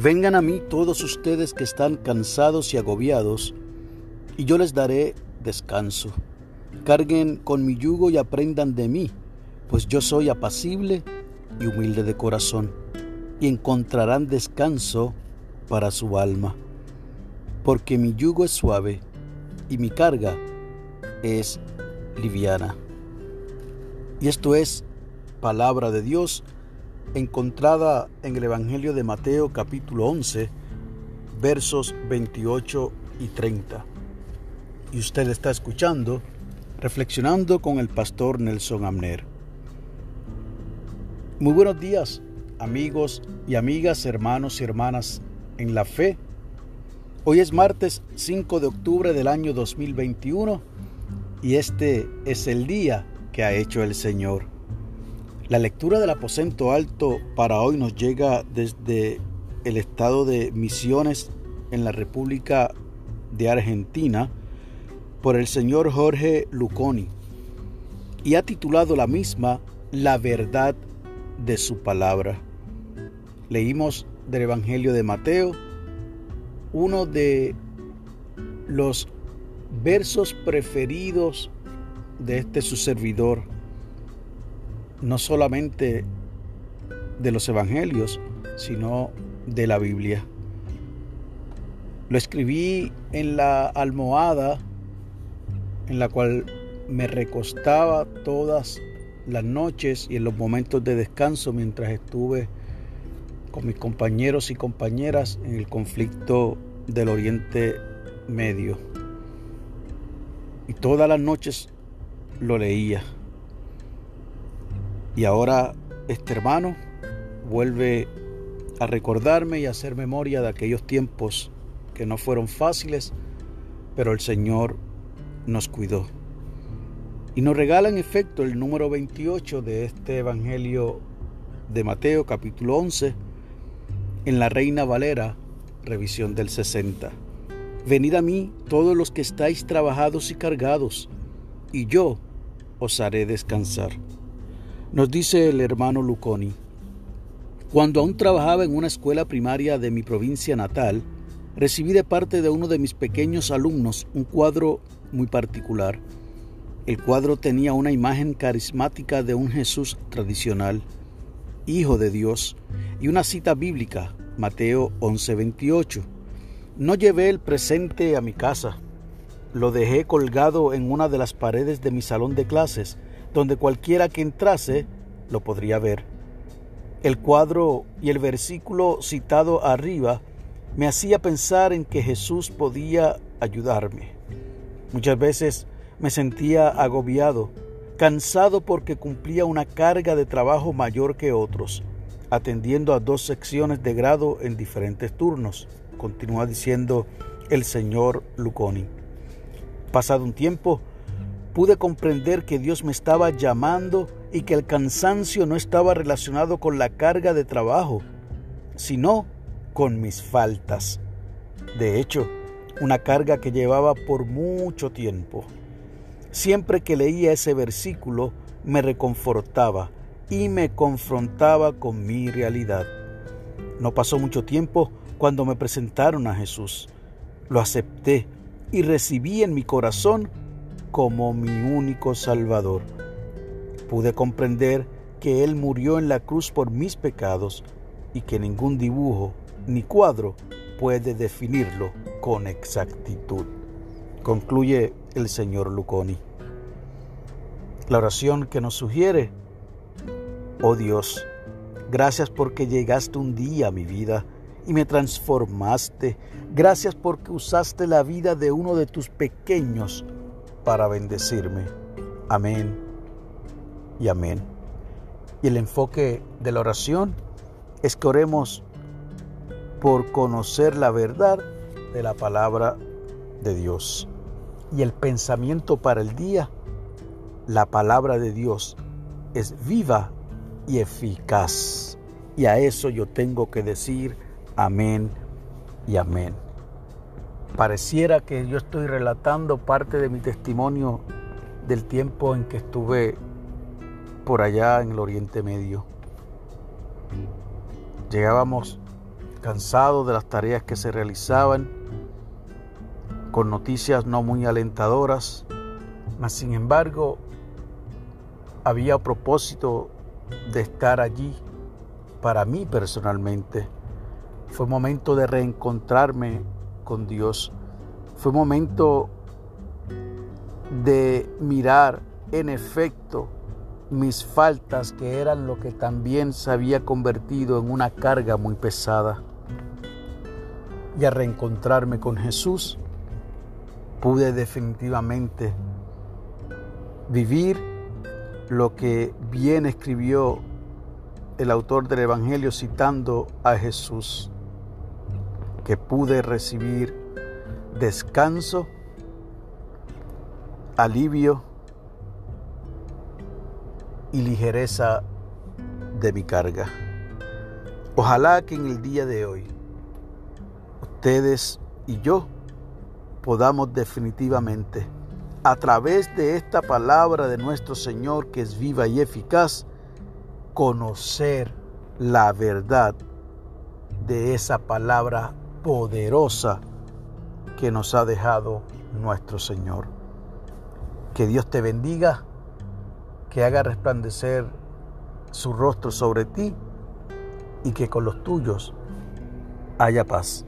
Vengan a mí todos ustedes que están cansados y agobiados, y yo les daré descanso. Carguen con mi yugo y aprendan de mí, pues yo soy apacible y humilde de corazón, y encontrarán descanso para su alma, porque mi yugo es suave y mi carga es liviana. Y esto es palabra de Dios encontrada en el Evangelio de Mateo capítulo 11, versos 28 y 30. Y usted está escuchando, reflexionando con el pastor Nelson Amner. Muy buenos días, amigos y amigas, hermanos y hermanas en la fe. Hoy es martes 5 de octubre del año 2021 y este es el día que ha hecho el Señor. La lectura del aposento alto para hoy nos llega desde el estado de Misiones en la República de Argentina por el señor Jorge Luconi y ha titulado la misma La verdad de su palabra. Leímos del Evangelio de Mateo uno de los versos preferidos de este su servidor, no solamente de los evangelios, sino de la Biblia. Lo escribí en la almohada en la cual me recostaba todas las noches y en los momentos de descanso mientras estuve con mis compañeros y compañeras en el conflicto del Oriente Medio. Y todas las noches lo leía. Y ahora este hermano vuelve a recordarme y a hacer memoria de aquellos tiempos que no fueron fáciles, pero el Señor nos cuidó. Y nos regala en efecto el número 28 de este Evangelio de Mateo capítulo 11 en la Reina Valera, revisión del 60. Venid a mí todos los que estáis trabajados y cargados, y yo os haré descansar. Nos dice el hermano Luconi, cuando aún trabajaba en una escuela primaria de mi provincia natal, recibí de parte de uno de mis pequeños alumnos un cuadro muy particular. El cuadro tenía una imagen carismática de un Jesús tradicional, Hijo de Dios, y una cita bíblica, Mateo 11:28. No llevé el presente a mi casa, lo dejé colgado en una de las paredes de mi salón de clases, donde cualquiera que entrase lo podría ver. El cuadro y el versículo citado arriba me hacía pensar en que Jesús podía ayudarme. Muchas veces me sentía agobiado, cansado porque cumplía una carga de trabajo mayor que otros, atendiendo a dos secciones de grado en diferentes turnos, continúa diciendo el señor Luconi. Pasado un tiempo, pude comprender que Dios me estaba llamando y que el cansancio no estaba relacionado con la carga de trabajo, sino con mis faltas. De hecho, una carga que llevaba por mucho tiempo. Siempre que leía ese versículo me reconfortaba y me confrontaba con mi realidad. No pasó mucho tiempo cuando me presentaron a Jesús. Lo acepté y recibí en mi corazón como mi único Salvador. Pude comprender que Él murió en la cruz por mis pecados y que ningún dibujo ni cuadro puede definirlo con exactitud. Concluye el señor Luconi. La oración que nos sugiere, oh Dios, gracias porque llegaste un día a mi vida y me transformaste. Gracias porque usaste la vida de uno de tus pequeños para bendecirme. Amén y amén. Y el enfoque de la oración es que oremos por conocer la verdad de la palabra de Dios. Y el pensamiento para el día, la palabra de Dios es viva y eficaz. Y a eso yo tengo que decir amén y amén. Pareciera que yo estoy relatando parte de mi testimonio del tiempo en que estuve por allá en el Oriente Medio. Llegábamos cansado de las tareas que se realizaban, con noticias no muy alentadoras, mas sin embargo había propósito de estar allí para mí personalmente. Fue momento de reencontrarme con Dios. Fue momento de mirar en efecto mis faltas que eran lo que también se había convertido en una carga muy pesada. Y a reencontrarme con Jesús, pude definitivamente vivir lo que bien escribió el autor del Evangelio citando a Jesús, que pude recibir descanso, alivio y ligereza de mi carga. Ojalá que en el día de hoy ustedes y yo podamos definitivamente, a través de esta palabra de nuestro Señor que es viva y eficaz, conocer la verdad de esa palabra poderosa que nos ha dejado nuestro Señor. Que Dios te bendiga, que haga resplandecer su rostro sobre ti y que con los tuyos haya paz.